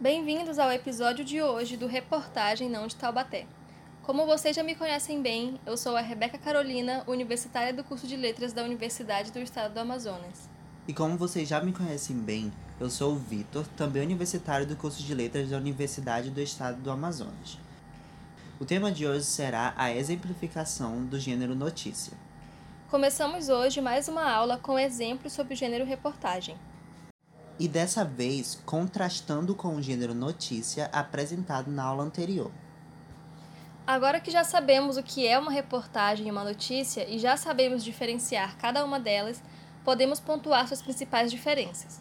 Bem-vindos ao episódio de hoje do Reportagem Não de Taubaté. Como vocês já me conhecem bem, eu sou a Rebeca Carolina, universitária do curso de Letras da Universidade do Estado do Amazonas. E como vocês já me conhecem bem, eu sou o Vitor, também universitário do curso de Letras da Universidade do Estado do Amazonas. O tema de hoje será a exemplificação do gênero notícia. Começamos hoje mais uma aula com exemplos sobre o gênero reportagem. E dessa vez contrastando com o gênero notícia apresentado na aula anterior. Agora que já sabemos o que é uma reportagem e uma notícia e já sabemos diferenciar cada uma delas, podemos pontuar suas principais diferenças.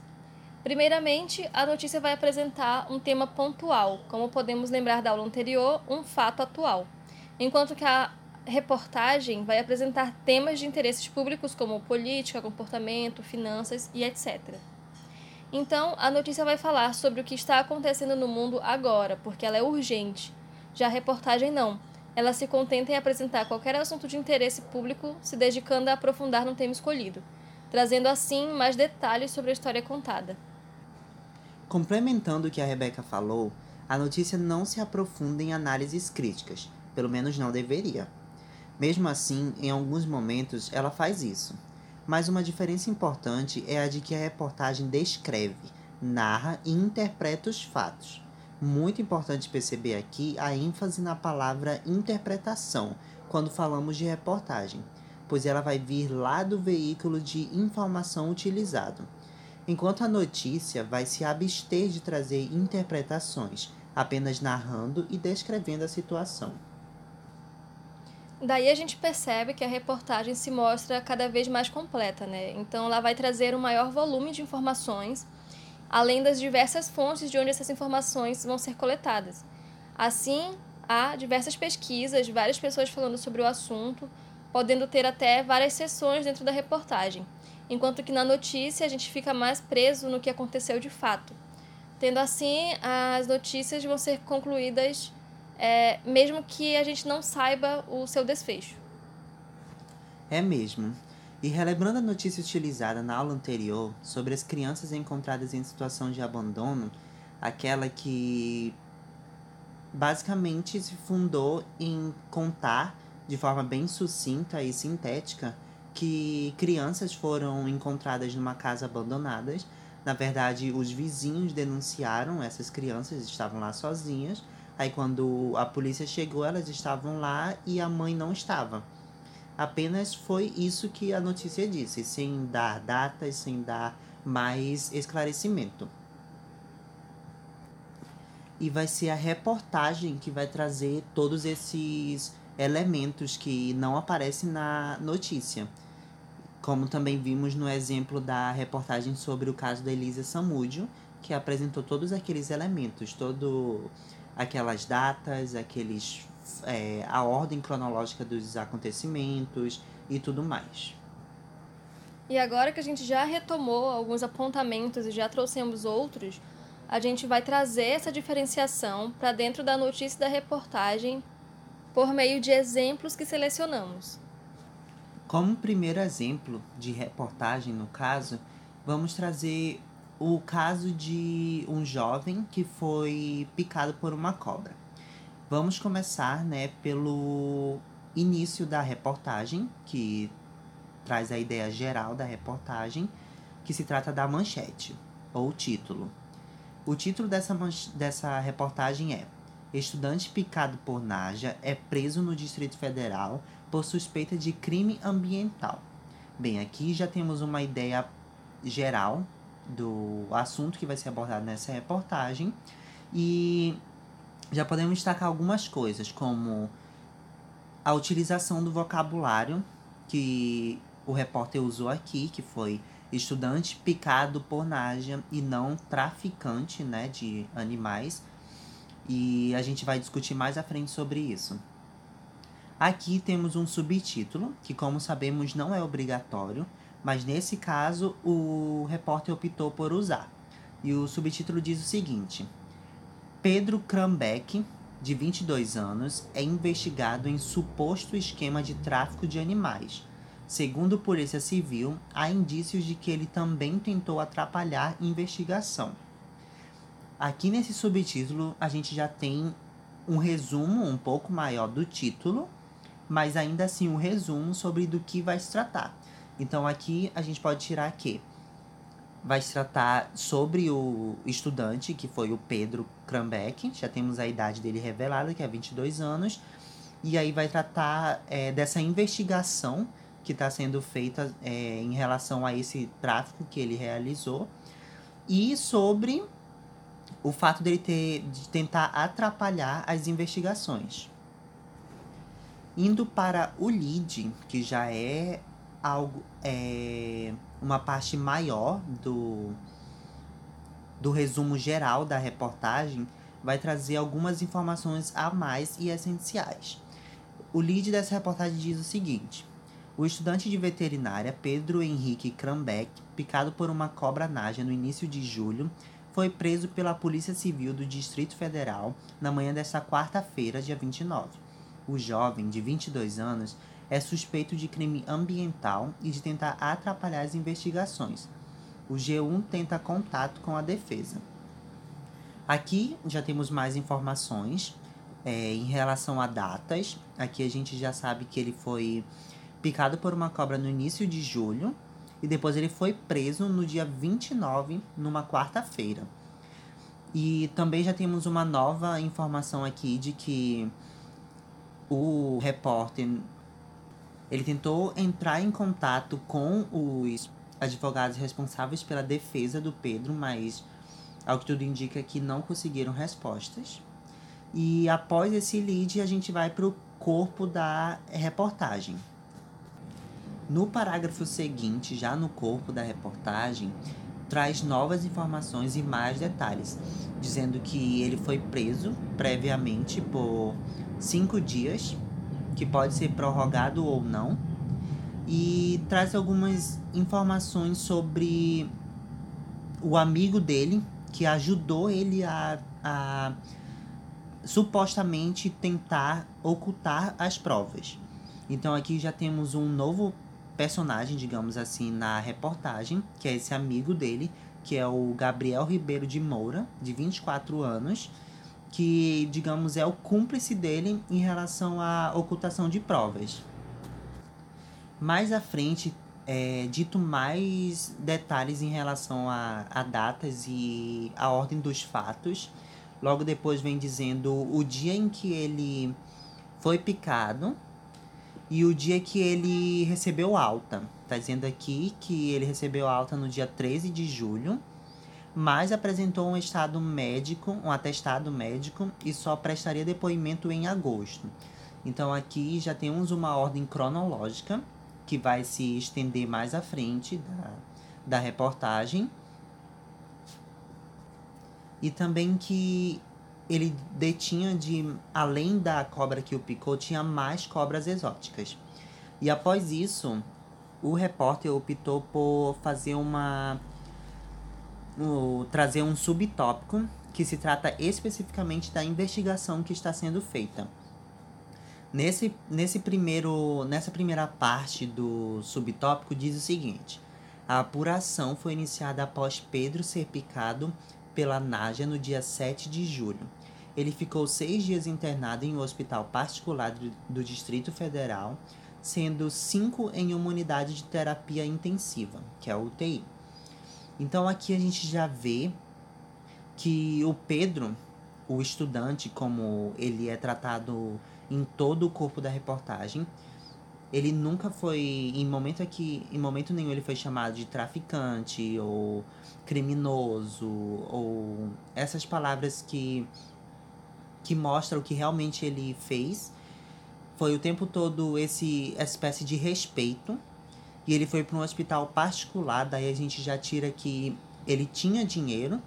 Primeiramente, a notícia vai apresentar um tema pontual, como podemos lembrar da aula anterior, um fato atual, enquanto que a reportagem vai apresentar temas de interesses públicos como política, comportamento, finanças e etc. Então, a notícia vai falar sobre o que está acontecendo no mundo agora, porque ela é urgente. Já a reportagem não. Ela se contenta em apresentar qualquer assunto de interesse público, se dedicando a aprofundar no tema escolhido, trazendo assim mais detalhes sobre a história contada. Complementando o que a Rebeca falou, a notícia não se aprofunda em análises críticas, pelo menos não deveria. Mesmo assim, em alguns momentos ela faz isso. Mas uma diferença importante é a de que a reportagem descreve, narra e interpreta os fatos. Muito importante perceber aqui a ênfase na palavra interpretação quando falamos de reportagem, pois ela vai vir lá do veículo de informação utilizado enquanto a notícia vai se abster de trazer interpretações, apenas narrando e descrevendo a situação. Daí a gente percebe que a reportagem se mostra cada vez mais completa, né? Então ela vai trazer um maior volume de informações, além das diversas fontes de onde essas informações vão ser coletadas. Assim, há diversas pesquisas, várias pessoas falando sobre o assunto, podendo ter até várias sessões dentro da reportagem enquanto que na notícia a gente fica mais preso no que aconteceu de fato. Tendo assim, as notícias vão ser concluídas é, mesmo que a gente não saiba o seu desfecho. É mesmo. E relembrando a notícia utilizada na aula anterior sobre as crianças encontradas em situação de abandono, aquela que basicamente se fundou em contar de forma bem sucinta e sintética que crianças foram encontradas numa casa abandonadas. Na verdade, os vizinhos denunciaram essas crianças, estavam lá sozinhas. Aí, quando a polícia chegou, elas estavam lá e a mãe não estava. Apenas foi isso que a notícia disse, sem dar datas, sem dar mais esclarecimento. E vai ser a reportagem que vai trazer todos esses elementos que não aparecem na notícia. Como também vimos no exemplo da reportagem sobre o caso da Elisa Samúdio, que apresentou todos aqueles elementos, todo aquelas datas, aqueles é, a ordem cronológica dos acontecimentos e tudo mais. E agora que a gente já retomou alguns apontamentos e já trouxemos outros, a gente vai trazer essa diferenciação para dentro da notícia e da reportagem por meio de exemplos que selecionamos. Como primeiro exemplo de reportagem, no caso, vamos trazer o caso de um jovem que foi picado por uma cobra. Vamos começar, né, pelo início da reportagem, que traz a ideia geral da reportagem, que se trata da manchete ou título. O título dessa, dessa reportagem é Estudante picado por Naja é preso no Distrito Federal por suspeita de crime ambiental. Bem, aqui já temos uma ideia geral do assunto que vai ser abordado nessa reportagem e já podemos destacar algumas coisas, como a utilização do vocabulário que o repórter usou aqui, que foi estudante picado por Nádia e não traficante né, de animais. E a gente vai discutir mais à frente sobre isso. Aqui temos um subtítulo, que como sabemos não é obrigatório, mas nesse caso o repórter optou por usar. E o subtítulo diz o seguinte: Pedro Krambeck, de 22 anos, é investigado em suposto esquema de tráfico de animais. Segundo a Polícia Civil, há indícios de que ele também tentou atrapalhar investigação. Aqui nesse subtítulo a gente já tem um resumo um pouco maior do título, mas ainda assim um resumo sobre do que vai se tratar. Então aqui a gente pode tirar que vai se tratar sobre o estudante, que foi o Pedro Krambeck, já temos a idade dele revelada, que é 22 anos, e aí vai tratar é, dessa investigação que está sendo feita é, em relação a esse tráfico que ele realizou, e sobre o fato dele ter de tentar atrapalhar as investigações. Indo para o lead, que já é algo é uma parte maior do do resumo geral da reportagem, vai trazer algumas informações a mais e essenciais. O lead dessa reportagem diz o seguinte: o estudante de veterinária Pedro Henrique Krambeck, picado por uma cobra naja no início de julho, foi preso pela Polícia Civil do Distrito Federal na manhã desta quarta-feira, dia 29. O jovem, de 22 anos, é suspeito de crime ambiental e de tentar atrapalhar as investigações. O G1 tenta contato com a defesa. Aqui já temos mais informações é, em relação a datas. Aqui a gente já sabe que ele foi picado por uma cobra no início de julho e depois ele foi preso no dia 29, numa quarta-feira. E também já temos uma nova informação aqui de que o repórter ele tentou entrar em contato com os advogados responsáveis pela defesa do Pedro, mas ao que tudo indica que não conseguiram respostas. E após esse lead, a gente vai para o corpo da reportagem. No parágrafo seguinte, já no corpo da reportagem, traz novas informações e mais detalhes, dizendo que ele foi preso previamente por cinco dias, que pode ser prorrogado ou não, e traz algumas informações sobre o amigo dele que ajudou ele a, a supostamente tentar ocultar as provas. Então aqui já temos um novo personagem, digamos assim, na reportagem, que é esse amigo dele, que é o Gabriel Ribeiro de Moura, de 24 anos, que, digamos, é o cúmplice dele em relação à ocultação de provas. Mais à frente, é dito mais detalhes em relação a, a datas e a ordem dos fatos. Logo depois vem dizendo o dia em que ele foi picado, e o dia que ele recebeu alta. Tá dizendo aqui que ele recebeu alta no dia 13 de julho, mas apresentou um estado médico, um atestado médico e só prestaria depoimento em agosto. Então aqui já temos uma ordem cronológica que vai se estender mais à frente da, da reportagem. E também que ele detinha de além da cobra que o picou, tinha mais cobras exóticas. E após isso, o repórter optou por fazer uma trazer um subtópico que se trata especificamente da investigação que está sendo feita. Nesse, nesse primeiro, nessa primeira parte do subtópico diz o seguinte: a apuração foi iniciada após Pedro ser picado pela Nádia no dia 7 de julho. Ele ficou seis dias internado em um hospital particular do Distrito Federal, sendo cinco em uma unidade de terapia intensiva, que é a UTI. Então aqui a gente já vê que o Pedro, o estudante, como ele é tratado em todo o corpo da reportagem, ele nunca foi em momento aqui em momento nenhum ele foi chamado de traficante ou criminoso ou essas palavras que que mostra o que realmente ele fez. Foi o tempo todo esse espécie de respeito. E ele foi para um hospital particular, daí a gente já tira que ele tinha dinheiro,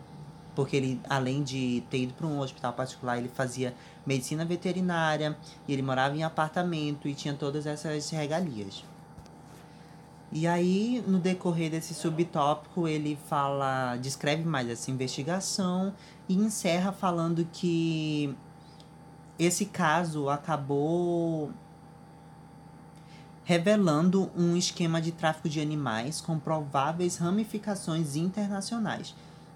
porque ele, além de ter ido para um hospital particular, ele fazia medicina veterinária, e ele morava em apartamento e tinha todas essas regalias. E aí, no decorrer desse subtópico, ele fala, descreve mais essa investigação e encerra falando que esse caso acabou revelando um esquema de tráfico de animais com prováveis ramificações internacionais.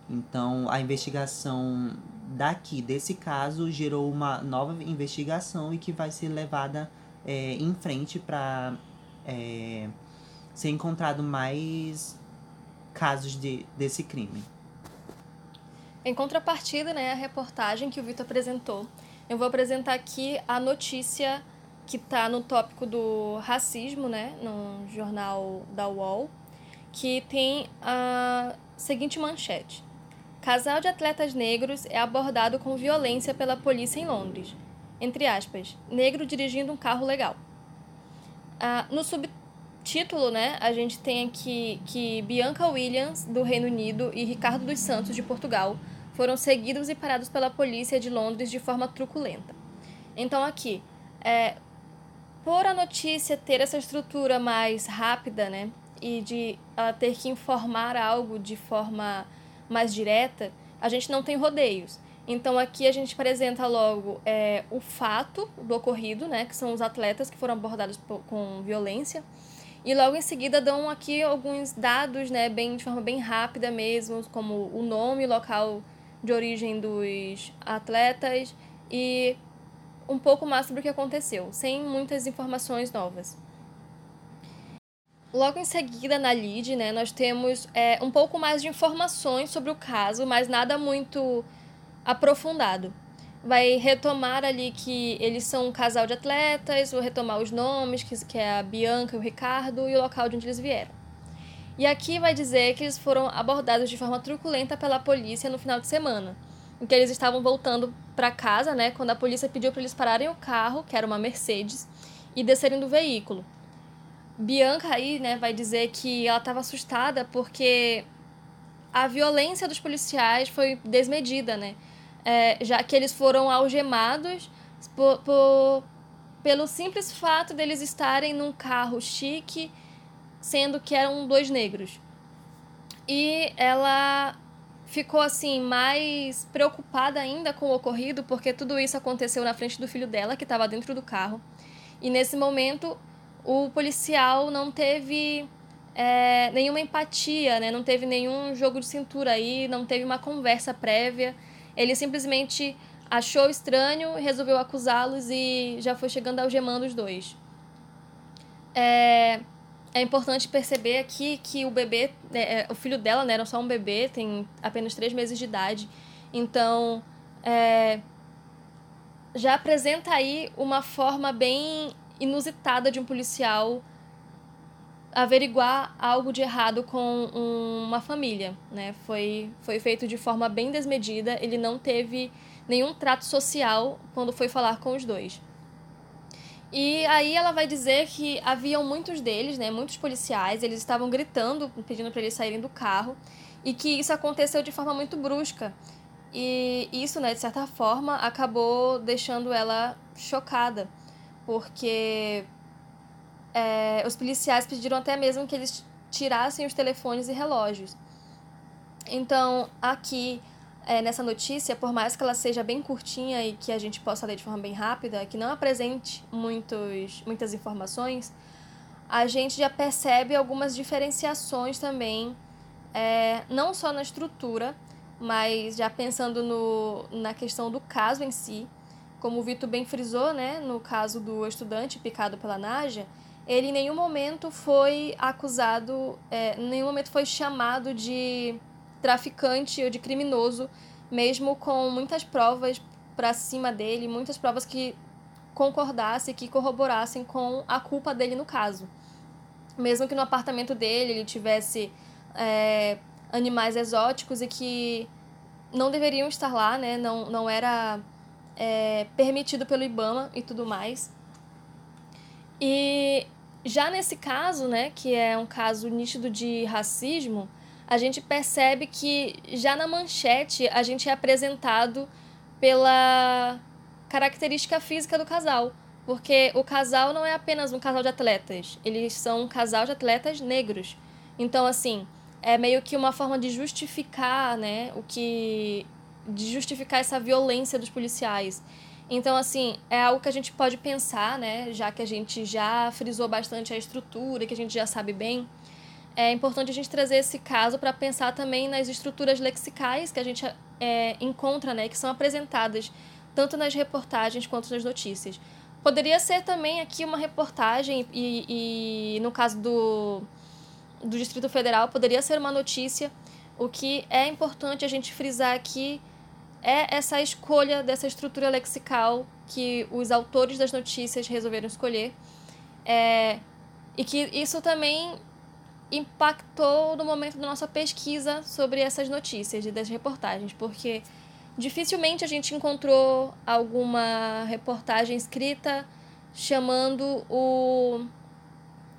Então, a investigação daqui, desse caso, gerou uma nova investigação e que vai ser levada é, em frente para é, ser encontrado mais casos de, desse crime. Em contrapartida, né, a reportagem que o Vitor apresentou, eu vou apresentar aqui a notícia que está no tópico do racismo, né, no jornal da UOL, que tem a seguinte manchete. Casal de atletas negros é abordado com violência pela polícia em Londres. Entre aspas, negro dirigindo um carro legal. Ah, no subtítulo, né, a gente tem aqui que Bianca Williams, do Reino Unido, e Ricardo dos Santos, de Portugal, foram seguidos e parados pela polícia de Londres de forma truculenta. Então, aqui, é, por a notícia ter essa estrutura mais rápida, né, e de ela ter que informar algo de forma mais direta, a gente não tem rodeios. Então aqui a gente apresenta logo é, o fato do ocorrido, né, que são os atletas que foram abordados com violência, e logo em seguida dão aqui alguns dados, né, bem de forma bem rápida mesmo, como o nome, local de origem dos atletas e um pouco mais sobre o que aconteceu, sem muitas informações novas. Logo em seguida, na lead, né, nós temos é, um pouco mais de informações sobre o caso, mas nada muito aprofundado. Vai retomar ali que eles são um casal de atletas, vou retomar os nomes, que, que é a Bianca e o Ricardo, e o local de onde eles vieram. E aqui vai dizer que eles foram abordados de forma truculenta pela polícia no final de semana, em que eles estavam voltando para casa, né, quando a polícia pediu para eles pararem o carro, que era uma Mercedes, e descerem do veículo. Bianca aí, né, vai dizer que ela estava assustada porque a violência dos policiais foi desmedida, né? É, já que eles foram algemados por, por, pelo simples fato deles estarem num carro chique, sendo que eram dois negros. E ela ficou assim mais preocupada ainda com o ocorrido, porque tudo isso aconteceu na frente do filho dela, que estava dentro do carro. E nesse momento o policial não teve é, nenhuma empatia, né? não teve nenhum jogo de cintura aí, não teve uma conversa prévia. Ele simplesmente achou estranho, resolveu acusá-los e já foi chegando algemando os dois. É, é importante perceber aqui que o bebê, né, é, o filho dela, né, era só um bebê, tem apenas três meses de idade. Então, é, já apresenta aí uma forma bem inusitada de um policial averiguar algo de errado com uma família, né? Foi, foi feito de forma bem desmedida, ele não teve nenhum trato social quando foi falar com os dois. E aí ela vai dizer que haviam muitos deles, né, muitos policiais, eles estavam gritando, pedindo para eles saírem do carro, e que isso aconteceu de forma muito brusca. E isso, né, de certa forma, acabou deixando ela chocada porque é, os policiais pediram até mesmo que eles tirassem os telefones e relógios. Então, aqui é, nessa notícia, por mais que ela seja bem curtinha e que a gente possa ler de forma bem rápida, que não apresente muitos, muitas informações, a gente já percebe algumas diferenciações também, é, não só na estrutura, mas já pensando no, na questão do caso em si, como o Vitor bem frisou, né, no caso do estudante picado pela Naja, ele em nenhum momento foi acusado, é, em nenhum momento foi chamado de traficante ou de criminoso, mesmo com muitas provas para cima dele, muitas provas que concordassem, que corroborassem com a culpa dele no caso. Mesmo que no apartamento dele ele tivesse é, animais exóticos e que não deveriam estar lá, né? Não, não era é, permitido pelo IBAMA e tudo mais. E já nesse caso, né, que é um caso nítido de racismo, a gente percebe que já na manchete a gente é apresentado pela característica física do casal. Porque o casal não é apenas um casal de atletas, eles são um casal de atletas negros. Então, assim, é meio que uma forma de justificar né, o que de justificar essa violência dos policiais. Então, assim, é algo que a gente pode pensar, né? Já que a gente já frisou bastante a estrutura, que a gente já sabe bem. É importante a gente trazer esse caso para pensar também nas estruturas lexicais que a gente é, encontra, né, que são apresentadas tanto nas reportagens quanto nas notícias. Poderia ser também aqui uma reportagem, e, e no caso do, do Distrito Federal, poderia ser uma notícia. O que é importante a gente frisar aqui é essa escolha dessa estrutura lexical que os autores das notícias resolveram escolher. É, e que isso também impactou no momento da nossa pesquisa sobre essas notícias e das reportagens, porque dificilmente a gente encontrou alguma reportagem escrita chamando o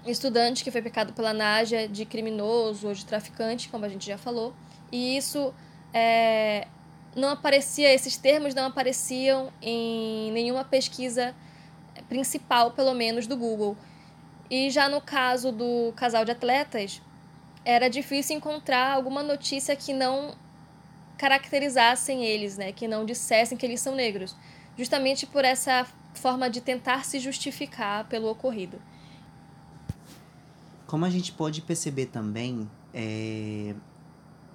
estudante que foi pecado pela Nádia de criminoso ou de traficante, como a gente já falou. E isso é, não aparecia, esses termos não apareciam em nenhuma pesquisa principal, pelo menos, do Google. E já no caso do casal de atletas, era difícil encontrar alguma notícia que não caracterizassem eles, né, que não dissessem que eles são negros, justamente por essa forma de tentar se justificar pelo ocorrido. Como a gente pode perceber também, é,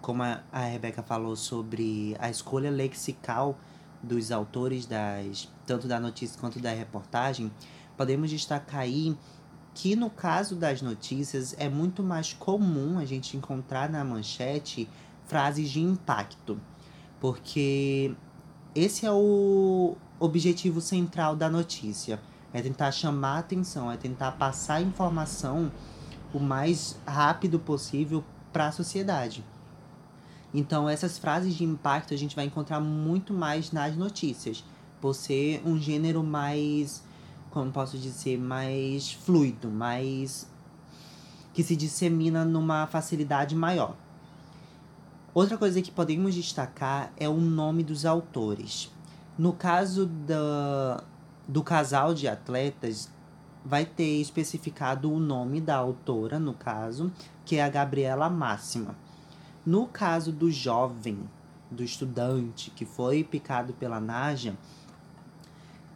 como a, a Rebeca falou sobre a escolha lexical dos autores das tanto da notícia quanto da reportagem, podemos destacar aí que no caso das notícias é muito mais comum a gente encontrar na manchete frases de impacto, porque esse é o objetivo central da notícia, é tentar chamar atenção, é tentar passar informação o mais rápido possível para a sociedade. Então, essas frases de impacto a gente vai encontrar muito mais nas notícias, por ser um gênero mais como posso dizer, mais fluido, mais que se dissemina numa facilidade maior. Outra coisa que podemos destacar é o nome dos autores. No caso da, do casal de atletas, vai ter especificado o nome da autora, no caso, que é a Gabriela Máxima. No caso do jovem, do estudante que foi picado pela Naja,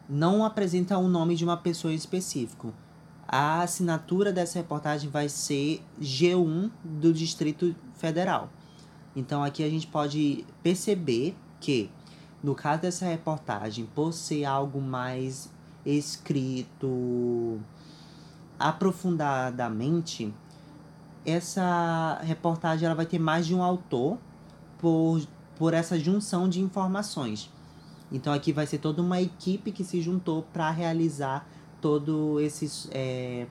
não apresenta o nome de uma pessoa em específico. A assinatura dessa reportagem vai ser G1 do Distrito Federal. Então aqui a gente pode perceber que, no caso dessa reportagem, por ser algo mais escrito aprofundadamente, essa reportagem ela vai ter mais de um autor por, por essa junção de informações. Então aqui vai ser toda uma equipe que se juntou para realizar todo esses é,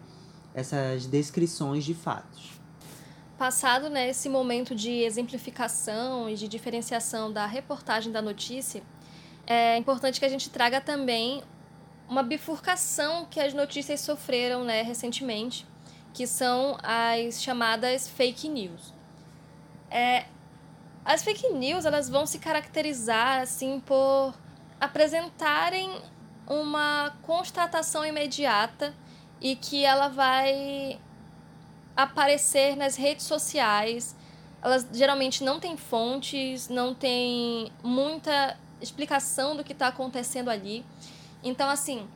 essas descrições de fatos. Passado né, esse momento de exemplificação e de diferenciação da reportagem da notícia, é importante que a gente traga também uma bifurcação que as notícias sofreram né, recentemente, que são as chamadas fake news. É, as fake news elas vão se caracterizar assim por apresentarem uma constatação imediata e que ela vai aparecer nas redes sociais. Elas geralmente não têm fontes, não tem muita explicação do que está acontecendo ali. Então, assim,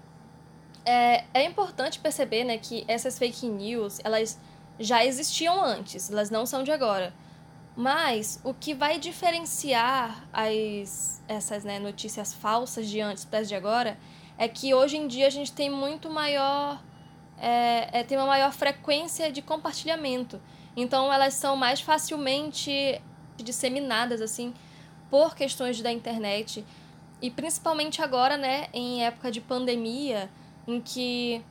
é, é importante perceber né, que essas fake news, elas já existiam antes, elas não são de agora. Mas o que vai diferenciar as, essas né, notícias falsas de antes para as de agora é que hoje em dia a gente tem muito maior. É, é, tem uma maior frequência de compartilhamento. Então elas são mais facilmente disseminadas assim por questões da internet e principalmente agora, né, em época de pandemia, em que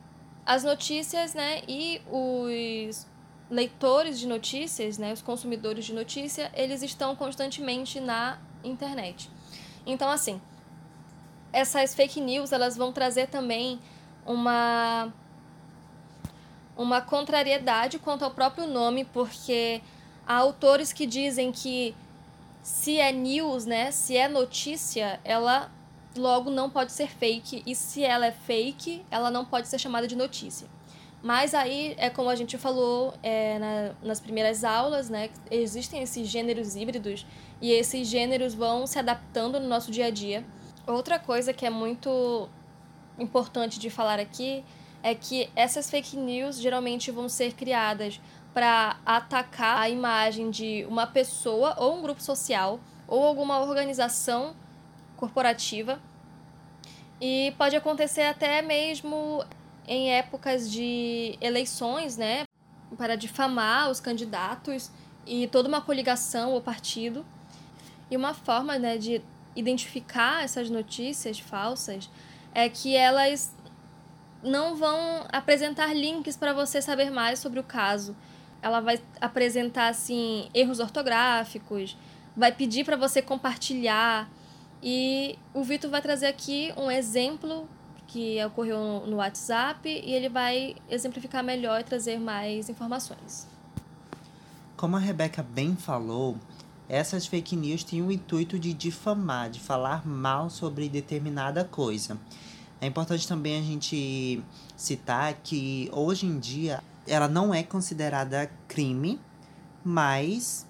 as notícias, né, e os leitores de notícias, né, os consumidores de notícia, eles estão constantemente na internet. Então, assim, essas fake news, elas vão trazer também uma uma contrariedade quanto ao próprio nome, porque há autores que dizem que se é news, né, se é notícia, ela logo não pode ser fake, e se ela é fake, ela não pode ser chamada de notícia. Mas aí, é como a gente falou é, na, nas primeiras aulas, né? Existem esses gêneros híbridos e esses gêneros vão se adaptando no nosso dia a dia. Outra coisa que é muito importante de falar aqui é que essas fake news geralmente vão ser criadas para atacar a imagem de uma pessoa ou um grupo social ou alguma organização corporativa. E pode acontecer até mesmo em épocas de eleições, né, para difamar os candidatos e toda uma coligação ou partido. E uma forma, né, de identificar essas notícias falsas é que elas não vão apresentar links para você saber mais sobre o caso. Ela vai apresentar assim erros ortográficos, vai pedir para você compartilhar e o Vitor vai trazer aqui um exemplo que ocorreu no WhatsApp e ele vai exemplificar melhor e trazer mais informações. Como a Rebeca bem falou, essas fake news têm o intuito de difamar, de falar mal sobre determinada coisa. É importante também a gente citar que hoje em dia ela não é considerada crime, mas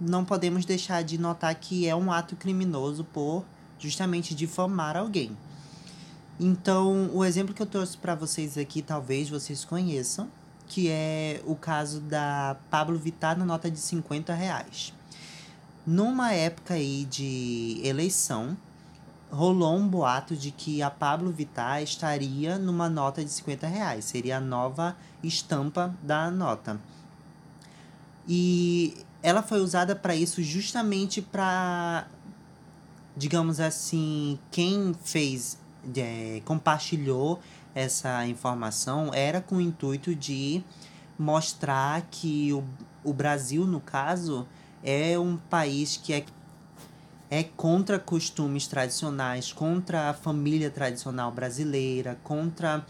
não podemos deixar de notar que é um ato criminoso por justamente difamar alguém. Então, o exemplo que eu trouxe para vocês aqui, talvez vocês conheçam, que é o caso da Pablo Vittar na nota de 50 reais. Numa época aí de eleição, rolou um boato de que a Pablo Vittar estaria numa nota de 50 reais. Seria a nova estampa da nota. E ela foi usada para isso justamente para, digamos assim, quem fez, é, compartilhou essa informação era com o intuito de mostrar que o, o Brasil, no caso, é um país que é é contra costumes tradicionais, contra a família tradicional brasileira, contra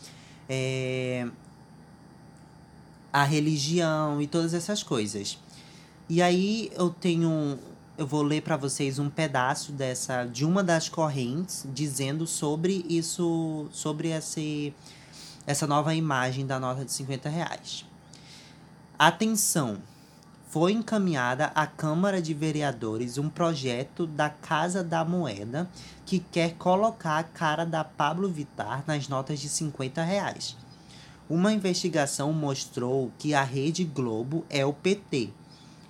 é, a religião e todas essas coisas. E aí eu tenho eu vou ler para vocês um pedaço dessa de uma das correntes dizendo sobre isso, sobre esse, essa nova imagem da nota de 50 reais. Atenção! foi encaminhada à Câmara de Vereadores um projeto da Casa da Moeda que quer colocar a cara da Pablo Vittar nas notas de 50 reais. Uma investigação mostrou que a Rede Globo é o PT.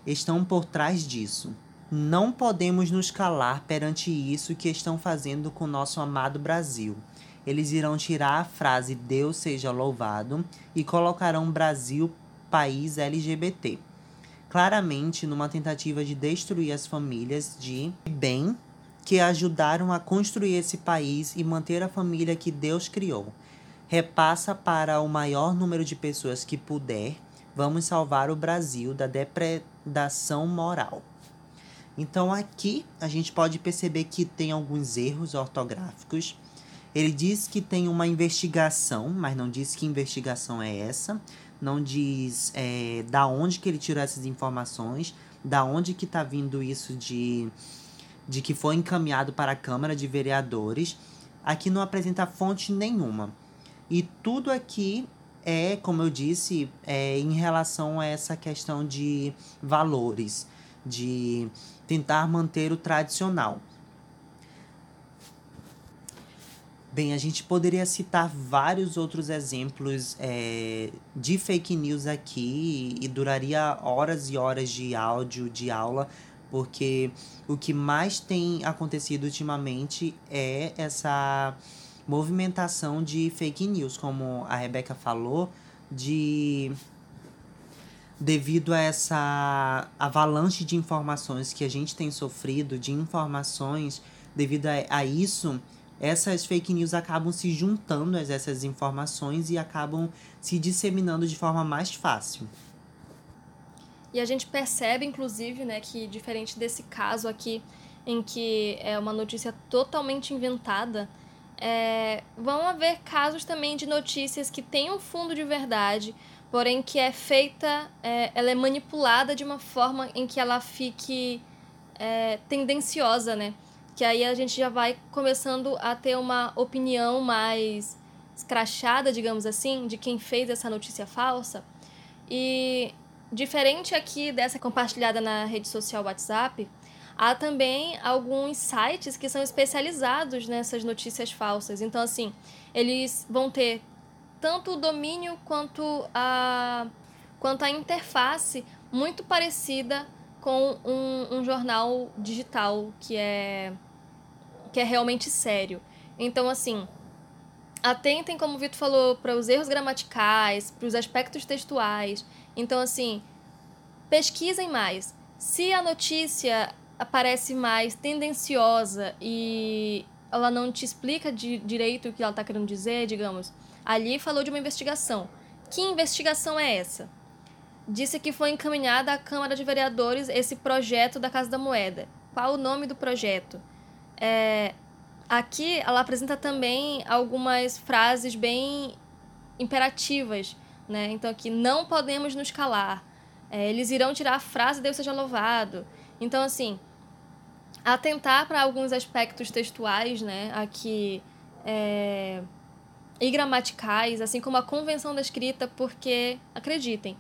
Estão por trás disso. Não podemos nos calar perante isso que estão fazendo com nosso amado Brasil. Eles irão tirar a frase Deus seja louvado e colocarão Brasil país LGBT claramente numa tentativa de destruir as famílias de bem que ajudaram a construir esse país e manter a família que Deus criou. Repassa para o maior número de pessoas que puder. Vamos salvar o Brasil da depredação moral. Então aqui a gente pode perceber que tem alguns erros ortográficos. Ele diz que tem uma investigação, mas não diz que investigação é essa não diz é, da onde que ele tirou essas informações, da onde que está vindo isso de, de que foi encaminhado para a Câmara de Vereadores. Aqui não apresenta fonte nenhuma. E tudo aqui é, como eu disse, é, em relação a essa questão de valores, de tentar manter o tradicional. Bem, a gente poderia citar vários outros exemplos é, de fake news aqui e duraria horas e horas de áudio, de aula, porque o que mais tem acontecido ultimamente é essa movimentação de fake news, como a Rebeca falou, de devido a essa avalanche de informações que a gente tem sofrido, de informações, devido a, a isso essas fake news acabam se juntando a essas informações e acabam se disseminando de forma mais fácil. E a gente percebe, inclusive, né, que diferente desse caso aqui, em que é uma notícia totalmente inventada, é, vão haver casos também de notícias que têm um fundo de verdade, porém que é feita, é, ela é manipulada de uma forma em que ela fique é, tendenciosa, né? que aí a gente já vai começando a ter uma opinião mais escrachada, digamos assim, de quem fez essa notícia falsa. E diferente aqui dessa compartilhada na rede social WhatsApp, há também alguns sites que são especializados nessas notícias falsas. Então, assim, eles vão ter tanto o domínio quanto a quanto à interface muito parecida com um, um jornal digital que é que é realmente sério. Então, assim, atentem, como o Vitor falou, para os erros gramaticais, para os aspectos textuais. Então, assim, pesquisem mais. Se a notícia aparece mais tendenciosa e ela não te explica de direito o que ela está querendo dizer, digamos, ali falou de uma investigação. Que investigação é essa? Disse que foi encaminhada à Câmara de Vereadores esse projeto da Casa da Moeda. Qual o nome do projeto? É, aqui ela apresenta também algumas frases bem imperativas, né? Então aqui não podemos nos calar. É, eles irão tirar a frase Deus seja louvado. Então assim, atentar para alguns aspectos textuais, né? Aqui é, e gramaticais, assim como a convenção da escrita, porque acreditem,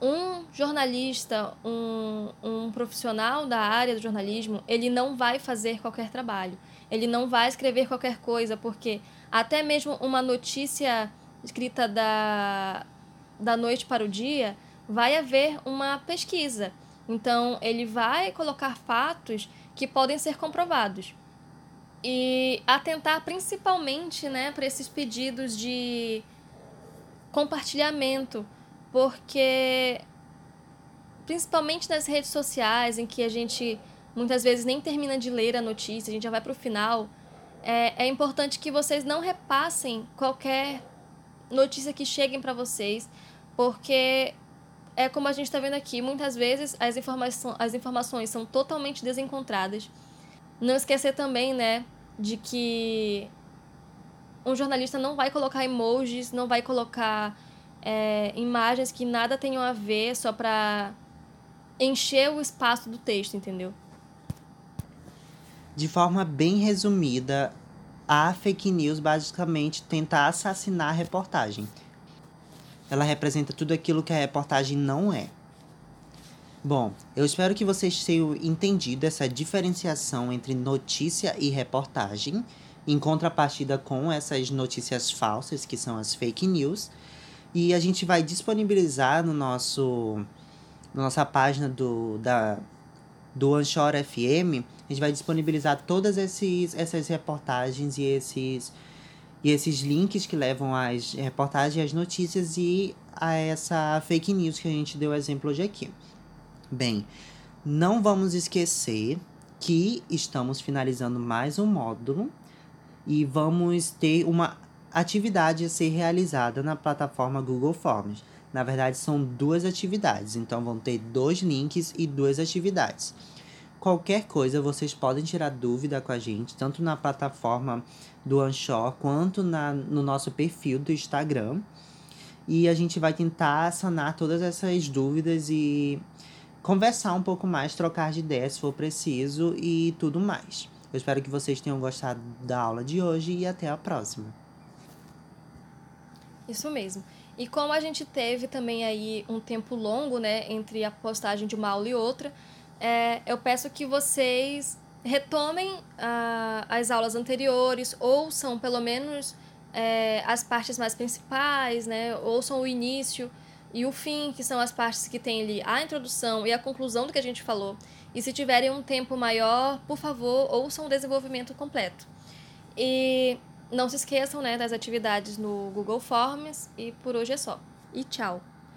um jornalista, um, um profissional da área do jornalismo, ele não vai fazer qualquer trabalho. Ele não vai escrever qualquer coisa, porque até mesmo uma notícia escrita da, da noite para o dia, vai haver uma pesquisa. Então, ele vai colocar fatos que podem ser comprovados. E atentar principalmente né, para esses pedidos de compartilhamento porque principalmente nas redes sociais, em que a gente muitas vezes nem termina de ler a notícia, a gente já vai para o final, é, é importante que vocês não repassem qualquer notícia que cheguem para vocês, porque é como a gente está vendo aqui, muitas vezes as, informações as informações são totalmente desencontradas. Não esquecer também, né, de que um jornalista não vai colocar emojis, não vai colocar é, imagens que nada tenham a ver só para encher o espaço do texto, entendeu? De forma bem resumida, a fake news basicamente tenta assassinar a reportagem. Ela representa tudo aquilo que a reportagem não é. Bom, eu espero que vocês tenham entendido essa diferenciação entre notícia e reportagem, em contrapartida com essas notícias falsas, que são as fake news, e a gente vai disponibilizar no nosso na nossa página do da do Anchor FM, a gente vai disponibilizar todas esses, essas reportagens e esses e esses links que levam às reportagens, às notícias e a essa fake news que a gente deu exemplo hoje aqui. Bem, não vamos esquecer que estamos finalizando mais um módulo e vamos ter uma atividade a ser realizada na plataforma Google Forms. Na verdade, são duas atividades, então vão ter dois links e duas atividades. Qualquer coisa, vocês podem tirar dúvida com a gente, tanto na plataforma do Anchor quanto na, no nosso perfil do Instagram. E a gente vai tentar sanar todas essas dúvidas e conversar um pouco mais, trocar de ideias se for preciso e tudo mais. Eu espero que vocês tenham gostado da aula de hoje e até a próxima. Isso mesmo. E como a gente teve também aí um tempo longo, né, entre a postagem de uma aula e outra, é, eu peço que vocês retomem ah, as aulas anteriores, ouçam pelo menos é, as partes mais principais, né, ouçam o início e o fim, que são as partes que tem ali a introdução e a conclusão do que a gente falou. E se tiverem um tempo maior, por favor, ouçam o desenvolvimento completo. E não se esqueçam né, das atividades no Google Forms e por hoje é só. E tchau!